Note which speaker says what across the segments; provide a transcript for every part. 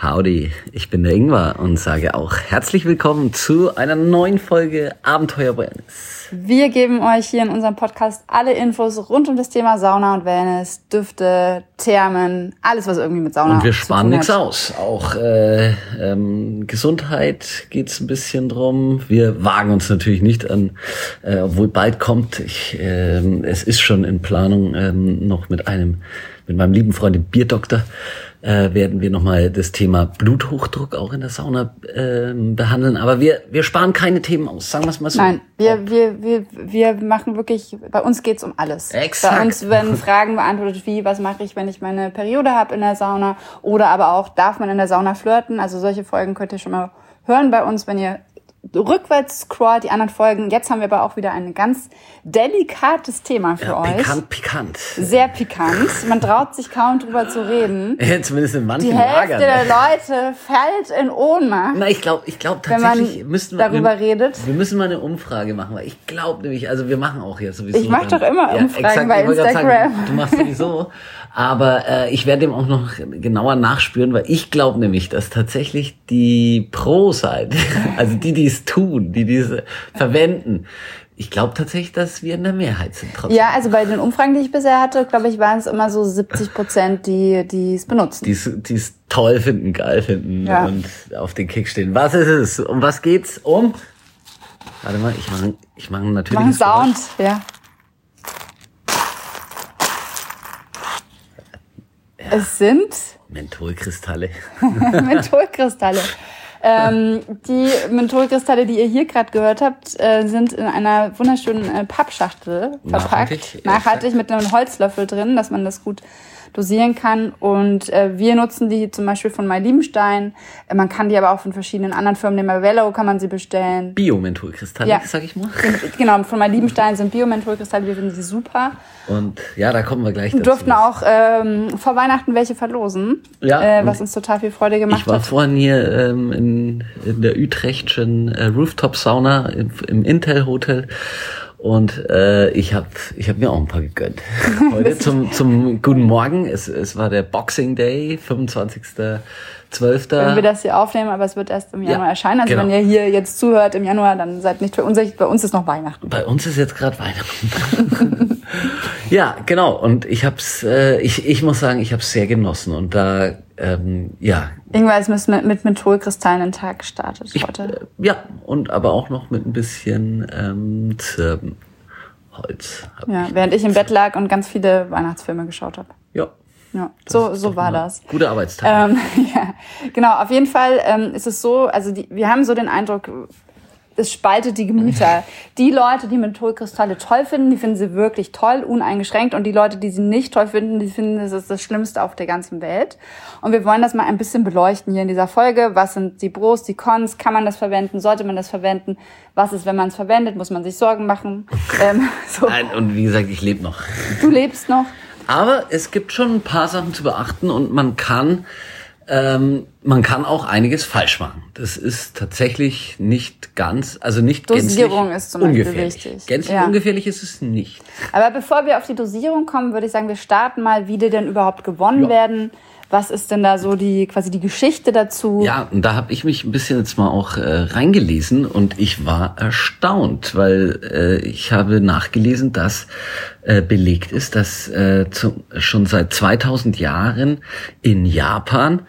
Speaker 1: Howdy, ich bin der Ingwer und sage auch herzlich willkommen zu einer neuen Folge Abenteuer Wellness.
Speaker 2: Wir geben euch hier in unserem Podcast alle Infos rund um das Thema Sauna und Wellness, Düfte, Thermen, alles was irgendwie mit Sauna
Speaker 1: Und wir sparen nichts aus. Auch äh, ähm, Gesundheit geht's ein bisschen drum. Wir wagen uns natürlich nicht an, äh, obwohl bald kommt. Ich, äh, es ist schon in Planung äh, noch mit einem, mit meinem lieben Freund dem Bierdoktor äh, werden wir nochmal das Thema Bluthochdruck auch in der Sauna äh, behandeln. Aber wir, wir sparen keine Themen aus, sagen wir es mal so.
Speaker 2: Nein, wir, wir, wir, wir machen wirklich, bei uns geht's um alles.
Speaker 1: Exakt.
Speaker 2: Bei uns werden Fragen beantwortet wie, was mache ich, wenn ich meine Periode habe in der Sauna? Oder aber auch, darf man in der Sauna flirten? Also solche Folgen könnt ihr schon mal hören bei uns, wenn ihr rückwärts scrollt, die anderen Folgen. Jetzt haben wir aber auch wieder ein ganz delikates Thema für
Speaker 1: ja,
Speaker 2: euch.
Speaker 1: Pikant, pikant.
Speaker 2: Sehr pikant. Man traut sich kaum drüber zu reden.
Speaker 1: Ja, zumindest in manchen
Speaker 2: Die Hälfte
Speaker 1: Lagern.
Speaker 2: der Leute fällt in Ohnmacht.
Speaker 1: Na, ich glaube, ich glaube tatsächlich müssten wir,
Speaker 2: darüber
Speaker 1: wir,
Speaker 2: redet.
Speaker 1: Wir müssen mal eine Umfrage machen, weil ich glaube nämlich, also wir machen auch jetzt sowieso.
Speaker 2: Ich mach
Speaker 1: dann-
Speaker 2: doch immer Umfragen bei
Speaker 1: ich wollte gerade
Speaker 2: Instagram.
Speaker 1: Sagen, du machst sowieso. Aber äh, ich werde dem auch noch genauer nachspüren, weil ich glaube nämlich, dass tatsächlich die Pro-Seite, also die, die es tun, die diese verwenden, ich glaube tatsächlich, dass wir in der Mehrheit sind trotzdem.
Speaker 2: Ja, also bei den Umfragen, die ich bisher hatte, glaube ich, waren es immer so 70 Prozent, die die es benutzen.
Speaker 1: die es die toll finden, geil finden
Speaker 2: Ja.
Speaker 1: und auf den Kick stehen. Was ist es? Um was geht's? Um? Warte mal, ich mache ich mach natürlich
Speaker 2: Machen Sound, ja. Es sind
Speaker 1: Mentholkristalle.
Speaker 2: Mentholkristalle. Ähm, die Mentholkristalle, die ihr hier gerade gehört habt, äh, sind in einer wunderschönen äh, Pappschachtel verpackt.
Speaker 1: Nachhaltig,
Speaker 2: Nachhaltig mit einem Holzlöffel drin, dass man das gut dosieren kann. Und äh, wir nutzen die zum Beispiel von My Liebenstein. Äh, man kann die aber auch von verschiedenen anderen Firmen, dem Avello kann man sie bestellen.
Speaker 1: Bio-Mentholkristalle,
Speaker 2: Ja.
Speaker 1: sag ich mal.
Speaker 2: Genau, von My Liebenstein sind Bio-Mentholkristalle, wir finden sie super.
Speaker 1: Und ja, da kommen wir gleich
Speaker 2: Wir
Speaker 1: dazu.
Speaker 2: durften auch ähm, vor Weihnachten welche verlosen,
Speaker 1: Ja,
Speaker 2: äh, was uns total viel Freude gemacht
Speaker 1: Ich war
Speaker 2: hat.
Speaker 1: vorhin hier ähm, in, in der Utrechtschen äh, Rooftop-Sauna im, im Intel-Hotel und äh, ich habe ich hab mir auch ein paar gegönnt. Heute zum, zum guten Morgen. Es, es war der Boxing Day, 25.12.
Speaker 2: wenn wir das hier aufnehmen, aber es wird erst im Januar
Speaker 1: Ja,
Speaker 2: erscheinen. Also
Speaker 1: genau.
Speaker 2: wenn ihr hier jetzt zuhört im Januar, dann seid nicht verunsichert. Bei uns ist noch Weihnachten.
Speaker 1: Bei uns ist jetzt gerade Weihnachten. ja, genau. Und ich hab's, äh, ich, ich muss sagen, ich habe es sehr genossen. Und da, ähm, ja,
Speaker 2: Irgendwann ist mit, mit Mentholkristallen den Tag gestartet heute.
Speaker 1: ja, und aber auch noch mit ein bisschen ähm, Zirbenholz.
Speaker 2: Ja,
Speaker 1: ich.
Speaker 2: während ich im Bett lag und ganz viele Weihnachtsfilme geschaut habe.
Speaker 1: Ja.
Speaker 2: Ja, so, so war das.
Speaker 1: Gute Arbeitstag.
Speaker 2: Ähm, ja, genau. Auf jeden Fall ähm, ist es so, also die, wir haben so den Eindruck, es spaltet die Gemüter. Die Leute, die Mentholkristalle toll finden, die finden sie wirklich toll, uneingeschränkt. Und die Leute, die sie nicht toll finden, die finden, das ist das Schlimmste auf der ganzen Welt. Und wir wollen das mal ein bisschen beleuchten hier in dieser Folge. Was sind die Pros, die Cons? Kann man das verwenden? Sollte man das verwenden? Was ist, wenn man es verwendet? Muss man sich Sorgen machen? Ähm, so.
Speaker 1: Nein, und wie gesagt, ich lebe noch.
Speaker 2: Du lebst noch.
Speaker 1: Aber es gibt schon ein paar Sachen zu beachten und man kann, ähm, man kann auch einiges falsch machen. Das ist tatsächlich nicht ganz, also nicht
Speaker 2: Dosierung ist zum Beispiel
Speaker 1: ungefährlich.
Speaker 2: wichtig.
Speaker 1: Gänzlich
Speaker 2: Ja.
Speaker 1: ungefährlich ist es nicht.
Speaker 2: Aber bevor wir auf die Dosierung kommen, würde ich sagen, wir starten mal, wie die denn überhaupt gewonnen
Speaker 1: Ja.
Speaker 2: werden. Was ist denn da so die quasi die Geschichte dazu?
Speaker 1: Ja, und da habe ich mich ein bisschen jetzt mal auch äh, reingelesen und ich war erstaunt, weil äh, ich habe nachgelesen, dass äh, belegt ist, dass äh, zu, schon seit 2000 Jahren in Japan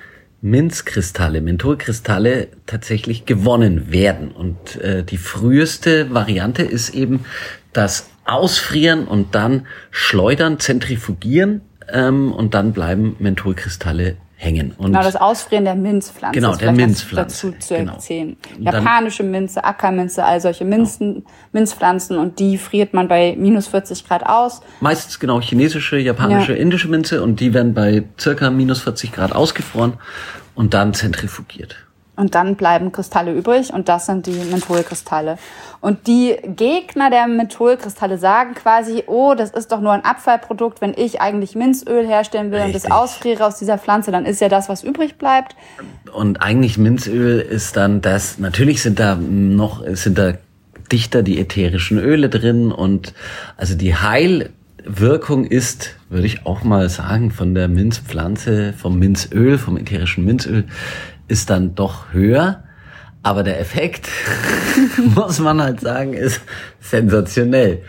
Speaker 1: Minzkristalle, Mentholkristalle tatsächlich gewonnen werden. Und äh, die früheste Variante ist eben das Ausfrieren und dann schleudern, zentrifugieren ähm, und dann bleiben Mentholkristalle hängen. Und
Speaker 2: Genau, das Ausfrieren der Minzpflanze.
Speaker 1: Genau, der Minzpflanze,
Speaker 2: Dazu zu
Speaker 1: genau.
Speaker 2: erzählen. Japanische Minze, Ackerminze, all solche Minzen, Minzpflanzen und die friert man bei minus 40 Grad aus.
Speaker 1: meistens genau chinesische, japanische,
Speaker 2: Ja.
Speaker 1: indische Minze und die werden bei circa minus 40 Grad ausgefroren und dann zentrifugiert.
Speaker 2: Und dann bleiben Kristalle übrig und das sind die Mentholkristalle. Und die Gegner der Mentholkristalle sagen quasi, oh, das ist doch nur ein Abfallprodukt, wenn ich eigentlich Minzöl herstellen will Richtig. und das ausfriere aus dieser Pflanze, dann ist ja das, was übrig bleibt.
Speaker 1: Und eigentlich Minzöl ist dann das, natürlich sind da noch, sind da dichter die ätherischen Öle drin und also die Heilwirkung ist, würde ich auch mal sagen, von der Minzpflanze, vom Minzöl, vom ätherischen Minzöl, ist dann doch höher. Aber der Effekt, muss man halt sagen, ist sensationell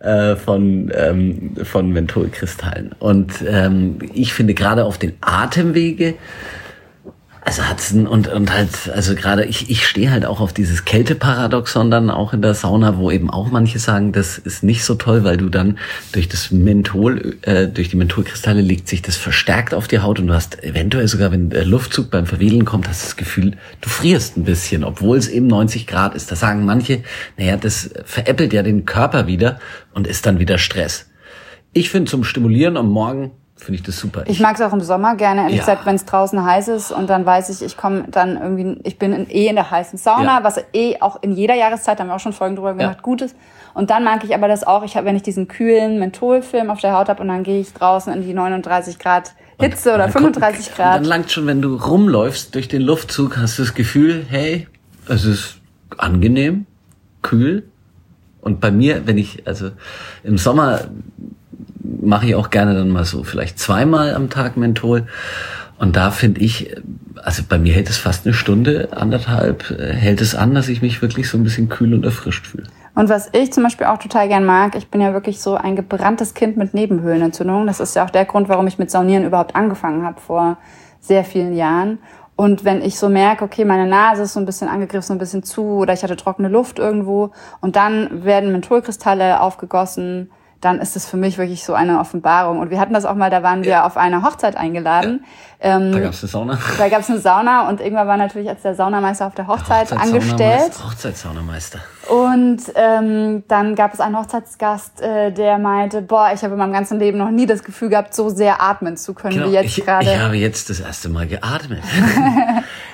Speaker 1: äh, von, ähm, von Mentholkristallen. Und ähm, ich finde gerade auf den Atemwege also hat's und und halt also gerade ich ich stehe halt auch auf dieses Kälteparadoxon dann auch in der Sauna, wo eben auch manche sagen, das ist nicht so toll, weil du dann durch das Menthol äh, durch die Mentholkristalle legt sich das verstärkt auf die Haut und du hast eventuell sogar wenn der Luftzug beim Verwählen kommt, hast das Gefühl, du frierst ein bisschen, obwohl es eben 90 Grad ist. Da sagen manche, naja, das veräppelt ja den Körper wieder und ist dann wieder Stress. Ich finde zum Stimulieren am Morgen finde ich das super.
Speaker 2: Ich, ich mag es auch im Sommer gerne, ehrlich ja. gesagt, wenn es draußen heiß ist und dann weiß ich, ich komme dann irgendwie, ich bin in, eh in der heißen Sauna, ja. was eh auch in jeder Jahreszeit, da haben wir auch schon Folgen drüber gemacht, ja. gut ist. Und dann mag ich aber das auch, ich hab, wenn ich diesen kühlen Mentholfilm auf der Haut habe und dann gehe ich draußen in die 39 Grad Hitze und, oder 35 kommt, Grad.
Speaker 1: dann langt schon, wenn du rumläufst durch den Luftzug, hast du das Gefühl, hey, es ist angenehm, kühl. Und bei mir, wenn ich, also im Sommer mache ich auch gerne dann mal so vielleicht zweimal am Tag Menthol. Und da finde ich, also bei mir hält es fast eine Stunde, anderthalb, äh, hält es an, dass ich mich wirklich so ein bisschen kühl und erfrischt fühle.
Speaker 2: Und was ich zum Beispiel auch total gern mag, ich bin ja wirklich so ein gebranntes Kind mit Nebenhöhlenentzündung. Das ist ja auch der Grund, warum ich mit Saunieren überhaupt angefangen habe vor sehr vielen Jahren. Und wenn ich so merke, okay, meine Nase ist so ein bisschen angegriffen, so ein bisschen zu, oder ich hatte trockene Luft irgendwo, und dann werden Mentholkristalle aufgegossen, dann ist es für mich wirklich so eine Offenbarung. Und wir hatten das auch mal, da waren wir auf eine Hochzeit eingeladen.
Speaker 1: Ja. Ähm, da gab es eine Sauna.
Speaker 2: Da gab es eine Sauna und irgendwann war natürlich als der Saunameister auf der Hochzeit der angestellt.
Speaker 1: Hochzeitssaunameister.
Speaker 2: Und ähm, dann gab es einen Hochzeitsgast, äh, der meinte, boah, ich habe in meinem ganzen Leben noch nie das Gefühl gehabt, so sehr atmen zu können genau, wie jetzt gerade.
Speaker 1: Ich habe jetzt das erste Mal geatmet.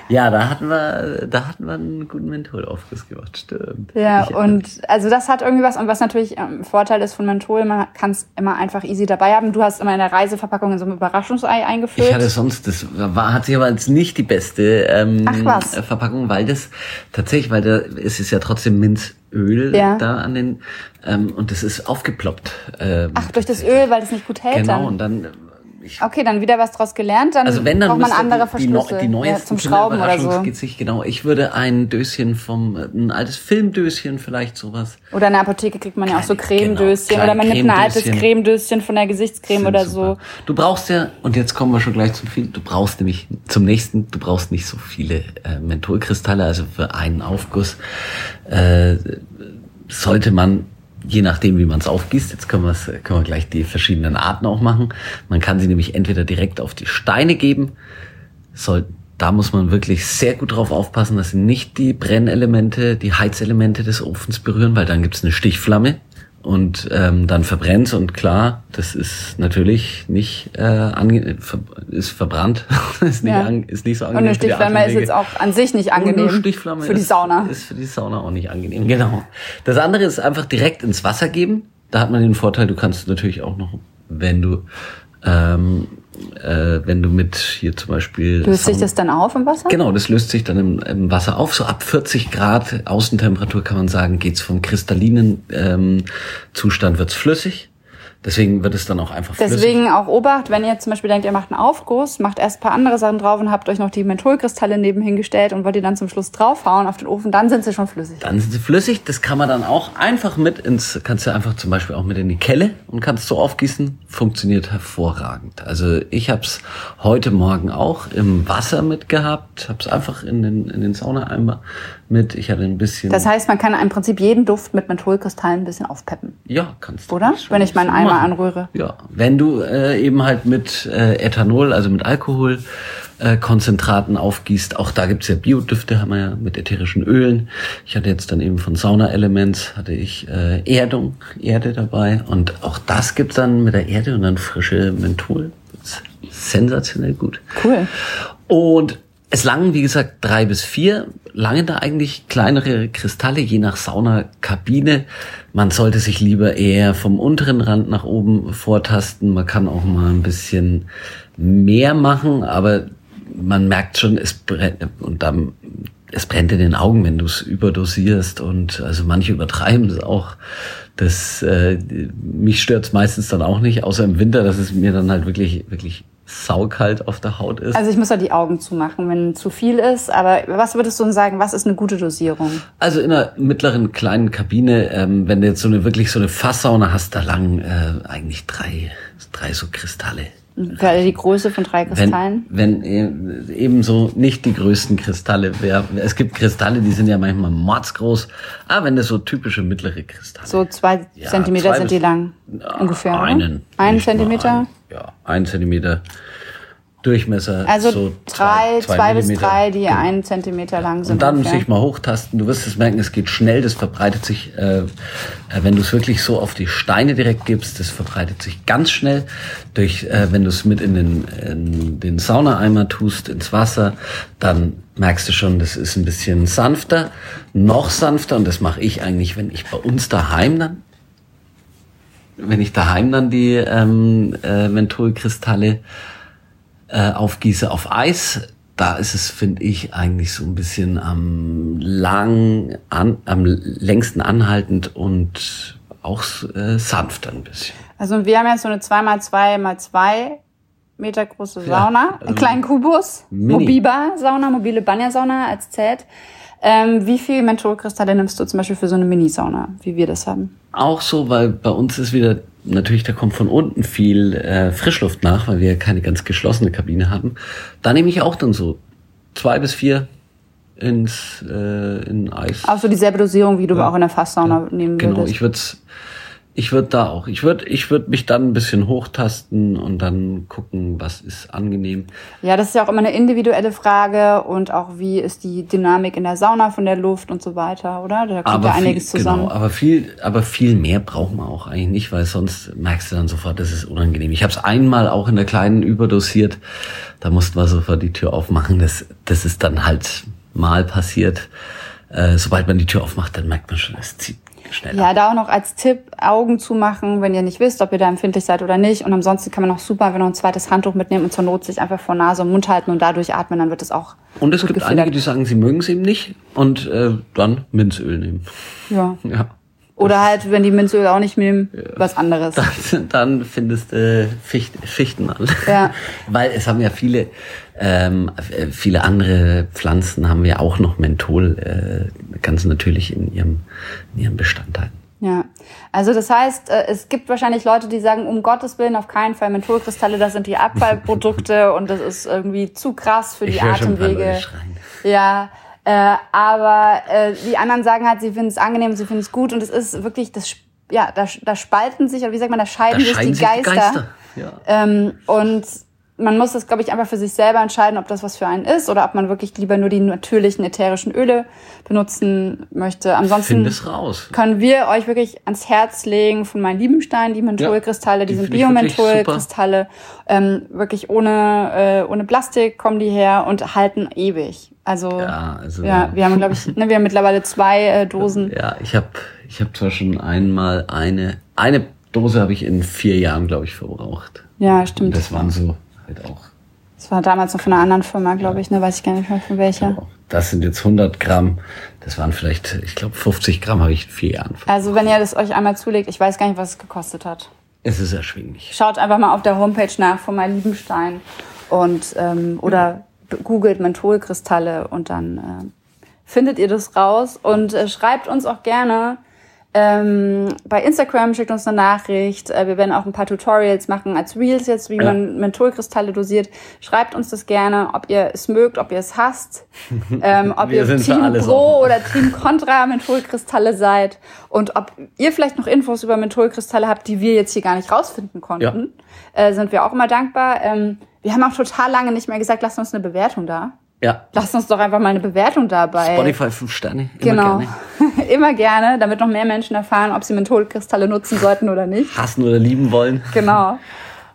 Speaker 1: Ja, da hatten wir, da hatten wir einen guten Mentholaufguss gemacht, stimmt.
Speaker 2: Ja, ich und also das hat irgendwie was. Und was natürlich ähm, Vorteil ist von Menthol, man kann es immer einfach easy dabei haben. Du hast immer in der Reiseverpackung in so ein Überraschungsei eingefüllt.
Speaker 1: Ich hatte sonst, das war, hat sich aber als nicht die beste ähm, Verpackung, weil das tatsächlich, weil da ist es ja trotzdem Minzöl ja. da an den ähm, und das ist aufgeploppt.
Speaker 2: Ähm, Ach, durch das Öl, weil das nicht gut hält.
Speaker 1: Genau,
Speaker 2: dann.
Speaker 1: und dann
Speaker 2: ich, okay, dann wieder was draus gelernt, dann,
Speaker 1: also wenn, dann
Speaker 2: braucht man andere Verschlüsse
Speaker 1: die, die
Speaker 2: ja, zum Schrauben oder so.
Speaker 1: Sich, genau, ich würde ein Döschen vom, ein altes Filmdöschen vielleicht sowas.
Speaker 2: Oder in der Apotheke kriegt man ja auch so Cremedöschen genau, oder man nimmt ein altes Cremedöschen von der Gesichtscreme oder so.
Speaker 1: Du brauchst ja, und jetzt kommen wir schon gleich zum viel, du brauchst nämlich zum nächsten, du brauchst nicht so viele äh, Mentholkristalle, also für einen Aufguss äh, sollte man je nachdem, wie man es aufgießt, jetzt können, können wir gleich die verschiedenen Arten auch machen. Man kann sie nämlich entweder direkt auf die Steine geben, soll, da muss man wirklich sehr gut drauf aufpassen, dass sie nicht die Brennelemente, die Heizelemente des Ofens berühren, weil dann gibt es eine Stichflamme und ähm, dann verbrennt und klar, das ist natürlich nicht äh, ange ist verbrannt, ist, nicht ja. ist nicht so angenehm.
Speaker 2: Und eine Stichflamme ist jetzt auch an sich nicht angenehm Stichflamme für die Sauna.
Speaker 1: Ist, ist für die Sauna auch nicht angenehm, genau. Das andere ist einfach direkt ins Wasser geben. Da hat man den Vorteil, du kannst natürlich auch noch, wenn du ähm, äh, wenn du mit hier zum Beispiel.
Speaker 2: Löst sich das dann auf im Wasser?
Speaker 1: Genau, das löst sich dann im, im Wasser auf. So ab 40 Grad Außentemperatur kann man sagen, geht's vom kristallinen ähm, Zustand wird's flüssig. Deswegen wird es dann auch einfach
Speaker 2: flüssig. Deswegen auch Obacht, wenn ihr zum Beispiel denkt, ihr macht einen Aufguss, macht erst ein paar andere Sachen drauf und habt euch noch die Mentholkristalle nebenhin gestellt und wollt ihr dann zum Schluss draufhauen auf den Ofen, dann sind sie schon flüssig.
Speaker 1: Dann sind sie flüssig. Das kann man dann auch einfach mit ins, kannst du einfach zum Beispiel auch mit in die Kelle und kannst so aufgießen. Funktioniert hervorragend. Also ich habe es heute Morgen auch im Wasser mitgehabt, habe es einfach in den, in den Saunaeimer mit. Ich hatte ein bisschen.
Speaker 2: Das heißt, man kann im Prinzip jeden Duft mit Mentholkristallen ein bisschen aufpeppen.
Speaker 1: Ja, kannst
Speaker 2: du. Oder? Wenn ich meinen Eimer anrühre.
Speaker 1: Ja, wenn du äh, eben halt mit äh, Ethanol, also mit Alkohol, äh, Konzentraten aufgießt. Auch da gibt's ja Biodüfte, haben wir ja mit ätherischen Ölen. Ich hatte jetzt dann eben von Sauna Elements, hatte ich äh, Erdung, Erde dabei. Und auch das gibt's dann mit der Erde und dann frische Menthol. Sensationell gut.
Speaker 2: Cool.
Speaker 1: Und Es langen, wie gesagt, drei bis vier. Langen da eigentlich kleinere Kristalle, je nach Saunakabine. Man sollte sich lieber eher vom unteren Rand nach oben vortasten. Man kann auch mal ein bisschen mehr machen, aber man merkt schon, es brennt, und dann, es brennt in den Augen, wenn du es überdosierst und also manche übertreiben es auch. Das äh, mich stört's meistens dann auch nicht, außer im Winter, dass es mir dann halt wirklich wirklich saukalt auf der Haut ist.
Speaker 2: Also ich muss da die Augen zumachen, wenn zu viel ist. Aber was würdest du sagen, was ist eine gute Dosierung?
Speaker 1: Also in einer mittleren kleinen Kabine, ähm, wenn du jetzt so eine wirklich so eine Fasssauna hast, da lang äh, eigentlich drei, drei so Kristalle.
Speaker 2: Für die Größe von drei Kristallen?
Speaker 1: Wenn, wenn ebenso nicht die größten Kristalle. Wer, es gibt Kristalle, die sind ja manchmal mordsgroß. Aber wenn das so typische mittlere Kristalle.
Speaker 2: So zwei ja, Zentimeter zwei sind die lang ungefähr.
Speaker 1: Einen.
Speaker 2: Einen Zentimeter?
Speaker 1: Ein, ja, ein Zentimeter. Durchmesser.
Speaker 2: Also
Speaker 1: so
Speaker 2: drei, zwei, zwei bis drei, die genau. einen Zentimeter lang sind.
Speaker 1: Und dann ungefähr. sich mal hochtasten. Du wirst es merken, es geht schnell, das verbreitet sich, äh, äh wenn du es wirklich so auf die Steine direkt gibst, das verbreitet sich ganz schnell. Durch, äh, wenn du es mit in den, in den Saunaeimer tust, ins Wasser, dann merkst du schon, das ist ein bisschen sanfter, noch sanfter. Und das mache ich eigentlich, wenn ich bei uns daheim dann wenn ich daheim dann die ähm, äh, Mentholkristalle äh, aufgieße auf Eis, da ist es, finde ich, eigentlich so ein bisschen am lang, an, am längsten anhaltend und auch äh, sanft ein bisschen.
Speaker 2: Also wir haben jetzt so eine 2x2x2 Meter große Sauna, ja, also einen kleinen Kubus, Mobiba-Sauna, mobile Banya-Sauna als Zelt. Ähm, wie viel Mentholkristalle nimmst du zum Beispiel für so eine Mini-Sauna, wie wir das haben?
Speaker 1: Auch so, weil bei uns ist wieder natürlich, da kommt von unten viel äh, Frischluft nach, weil wir keine ganz geschlossene Kabine haben. Da nehme ich auch dann so zwei bis vier ins äh, in Eis.
Speaker 2: Auch so dieselbe Dosierung, wie du ja. auch in der Fasssauna ja. nehmen
Speaker 1: genau,
Speaker 2: würdest.
Speaker 1: Genau, ich würde ich würde da auch. Ich würde ich würd mich dann ein bisschen hochtasten und dann gucken, was ist angenehm.
Speaker 2: Ja, das ist ja auch immer eine individuelle Frage und auch wie ist die Dynamik in der Sauna von der Luft und so weiter, oder? Da kommt aber ja einiges
Speaker 1: viel,
Speaker 2: zusammen.
Speaker 1: Genau, aber viel, aber viel mehr braucht man auch eigentlich nicht, weil sonst merkst du dann sofort, das ist unangenehm. Ich habe es einmal auch in der kleinen überdosiert. Da mussten wir sofort die Tür aufmachen. Das, das ist dann halt mal passiert. Äh, sobald man die Tür aufmacht, dann merkt man schon, es zieht schneller.
Speaker 2: Ja, da auch noch als Tipp, Augen zu machen, wenn ihr nicht wisst, ob ihr da empfindlich seid oder nicht. Und ansonsten kann man auch super, wenn noch ein zweites Handtuch mitnehmen und zur Not sich einfach vor Nase und Mund halten und dadurch atmen, dann wird es auch.
Speaker 1: Und es gibt gefedert. einige, die sagen, sie mögen es eben nicht und äh, dann Minzöl nehmen.
Speaker 2: Ja. ja. Oder halt, wenn die Minzöl auch nicht nehmen, ja. was anderes.
Speaker 1: Dann, dann findest du äh, Ficht, Fichten an.
Speaker 2: Ja.
Speaker 1: Weil es haben ja viele, ähm, viele andere Pflanzen haben ja auch noch Menthol äh, ganz natürlich in ihrem, in ihrem Bestandteil.
Speaker 2: Ja, also das heißt, äh, es gibt wahrscheinlich Leute, die sagen, um Gottes Willen auf keinen Fall Mentholkristalle, das sind die Abfallprodukte und das ist irgendwie zu krass für die
Speaker 1: ich
Speaker 2: Atemwege. Ja, äh, aber äh, die anderen sagen halt, sie finden es angenehm, sie finden es gut und es ist wirklich das ja, da, da spalten sich, oder wie sagt man, da scheiden, da sich, die sich Geister. Die Geister. Ja. Ähm, und man muss das, glaube ich, einfach für sich selber entscheiden, ob das was für einen ist oder ob man wirklich lieber nur die natürlichen ätherischen Öle benutzen möchte. Ansonsten
Speaker 1: raus.
Speaker 2: können wir euch wirklich ans Herz legen von meinen Liebenstein, die Mentholkristalle, ja, die, die sind Biomentholkristalle, ähm, wirklich ohne äh, ohne Plastik kommen die her und halten ewig. Also ja, also, ja wir haben glaube ich, ne, wir haben mittlerweile zwei äh, Dosen.
Speaker 1: Ja, ich habe ich habe zwar schon einmal eine eine Dose habe ich in vier Jahren glaube ich verbraucht.
Speaker 2: Ja, stimmt. Und
Speaker 1: das waren so halt auch.
Speaker 2: Das war damals noch von einer anderen Firma, glaube ich, ne? Weiß ich gar nicht mehr von welcher. Genau.
Speaker 1: Das sind jetzt 100 Gramm. Das waren vielleicht, ich glaube, 50 Gramm habe ich in vier Jahren.
Speaker 2: Also wenn ihr das euch einmal zulegt, ich weiß gar nicht, was es gekostet hat.
Speaker 1: Es ist erschwinglich.
Speaker 2: Schaut einfach mal auf der Homepage nach von meinem Liebenstein und ähm, oder googelt Mentholkristalle und dann äh, findet ihr das raus und äh, schreibt uns auch gerne, ähm, bei Instagram schickt uns eine Nachricht. Äh, wir werden auch ein paar Tutorials machen als Reels jetzt, wie ja. man Mentholkristalle dosiert. Schreibt uns das gerne, ob ihr es mögt, ob ihr es hasst, ähm, ob ihr Team Pro offen. oder Team Contra Mentholkristalle seid und ob ihr vielleicht noch Infos über Mentholkristalle habt, die wir jetzt hier gar nicht rausfinden konnten. Ja. Äh, sind wir auch immer dankbar. Ähm, wir haben auch total lange nicht mehr gesagt, lasst uns eine Bewertung da.
Speaker 1: Ja.
Speaker 2: Lass uns doch einfach mal eine Bewertung dabei.
Speaker 1: Spotify 5 Sterne.
Speaker 2: Immer genau. Gerne. Immer gerne, damit noch mehr Menschen erfahren, ob sie Mentholkristalle nutzen sollten oder nicht.
Speaker 1: Hassen oder lieben wollen.
Speaker 2: Genau.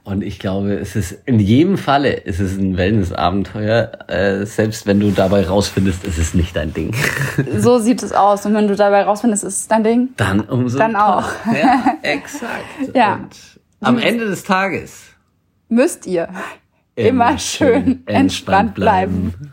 Speaker 1: Und ich glaube, es ist in jedem Falle ist es ein Wellness-Abenteuer, äh, selbst wenn du dabei rausfindest, es ist nicht dein Ding.
Speaker 2: So sieht es aus. Und wenn du dabei rausfindest, es ist dein Ding.
Speaker 1: Dann umso
Speaker 2: Dann auch.
Speaker 1: Ja, exakt.
Speaker 2: Ja.
Speaker 1: Und am Ende des Tages
Speaker 2: Müsst ihr immer, schön entspannt bleiben.